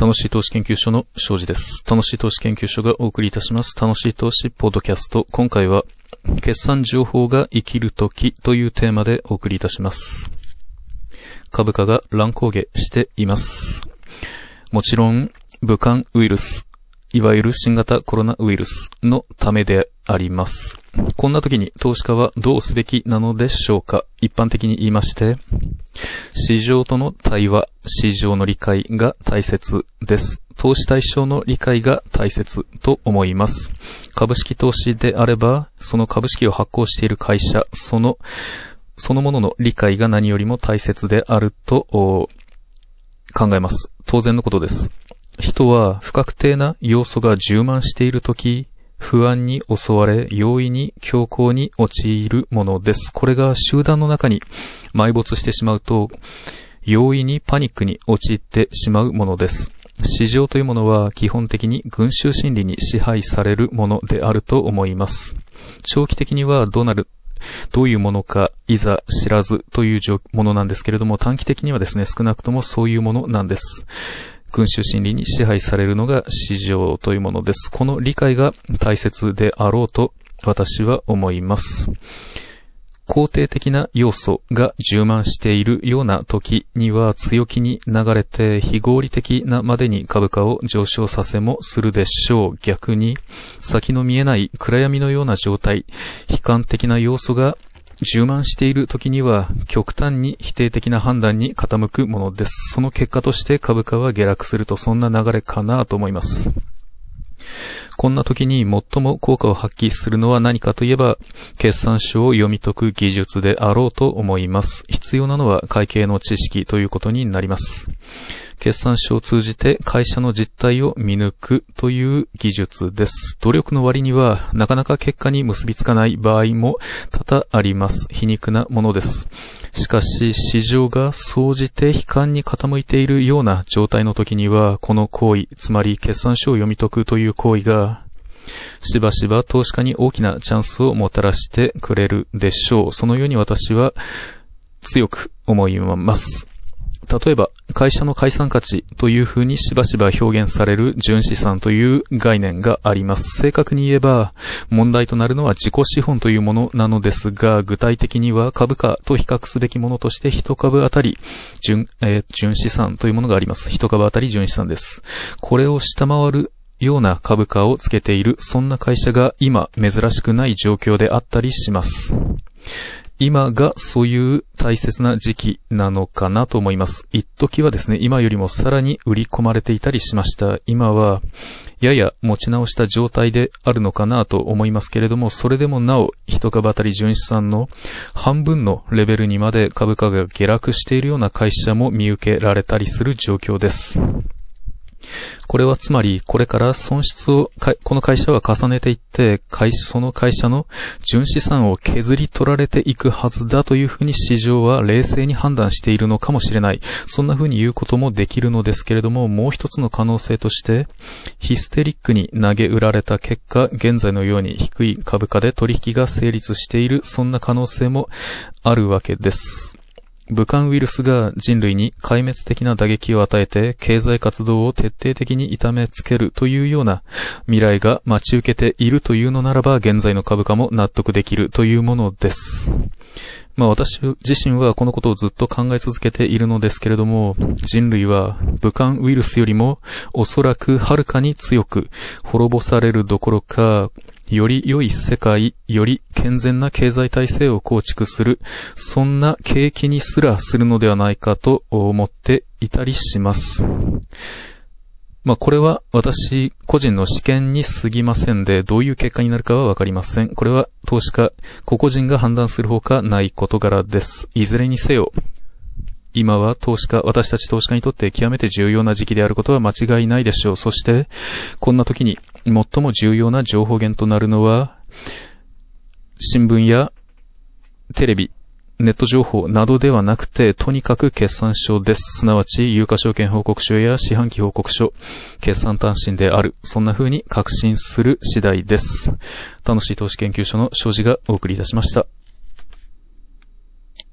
楽しい投資研究所の庄司です。楽しい投資研究所がお送りいたします。楽しい投資ポッドキャスト。今回は、決算情報が生きるときというテーマでお送りいたします。株価が乱高下しています。もちろん、武漢ウイルス、いわゆる新型コロナウイルスのためであります。こんな時に投資家はどうすべきなのでしょうか一般的に言いまして、市場との対話、市場の理解が大切です。投資対象の理解が大切と思います。株式投資であれば、その株式を発行している会社、その、そのものの理解が何よりも大切であると考えます。当然のことです。人は不確定な要素が充満しているとき、不安に襲われ、容易に強行に陥るものです。これが集団の中に埋没してしまうと、容易にパニックに陥ってしまうものです。市場というものは基本的に群衆心理に支配されるものであると思います。長期的にはどうなるどういうものか、いざ知らずというものなんですけれども、短期的にはですね、少なくともそういうものなんです。群衆心理に支配されるのが市場というものです。この理解が大切であろうと私は思います。肯定的な要素が充満しているような時には強気に流れて非合理的なまでに株価を上昇させもするでしょう。逆に先の見えない暗闇のような状態、悲観的な要素が充満している時には極端に否定的な判断に傾くものです。その結果として株価は下落するとそんな流れかなと思います。こんな時に最も効果を発揮するのは何かといえば、決算書を読み解く技術であろうと思います。必要なのは会計の知識ということになります。決算書を通じて会社の実態を見抜くという技術です。努力の割にはなかなか結果に結びつかない場合も多々あります。皮肉なものです。しかし、市場が総じて悲観に傾いているような状態の時には、この行為、つまり決算書を読み解くという行為がしばしば投資家に大きなチャンスをもたらしてくれるでしょう。そのように私は強く思います。例えば、会社の解散価値という風にしばしば表現される純資産という概念があります。正確に言えば、問題となるのは自己資本というものなのですが、具体的には株価と比較すべきものとして一株あたり純、えー、純資産というものがあります。一株あたり純資産です。これを下回るような株価をつけている、そんな会社が今珍しくない状況であったりします。今がそういう大切な時期なのかなと思います。一時はですね、今よりもさらに売り込まれていたりしました。今は、やや持ち直した状態であるのかなと思いますけれども、それでもなお、一株当たり純資産の半分のレベルにまで株価が下落しているような会社も見受けられたりする状況です。これはつまり、これから損失を、この会社は重ねていって、その会社の純資産を削り取られていくはずだというふうに市場は冷静に判断しているのかもしれない。そんなふうに言うこともできるのですけれども、もう一つの可能性として、ヒステリックに投げ売られた結果、現在のように低い株価で取引が成立している、そんな可能性もあるわけです。武漢ウイルスが人類に壊滅的な打撃を与えて経済活動を徹底的に痛めつけるというような未来が待ち受けているというのならば現在の株価も納得できるというものです。まあ私自身はこのことをずっと考え続けているのですけれども、人類は武漢ウイルスよりもおそらくはるかに強く滅ぼされるどころか、より良い世界、より健全な経済体制を構築する、そんな景気にすらするのではないかと思っていたりします。まあ、これは私個人の試験に過ぎませんで、どういう結果になるかはわかりません。これは投資家、個々人が判断するほかない事柄です。いずれにせよ、今は投資家、私たち投資家にとって極めて重要な時期であることは間違いないでしょう。そして、こんな時に最も重要な情報源となるのは、新聞やテレビ、ネット情報などではなくて、とにかく決算書です。すなわち、有価証券報告書や四半期報告書、決算単身である。そんな風に確信する次第です。楽しい投資研究所の庄司がお送りいたしました。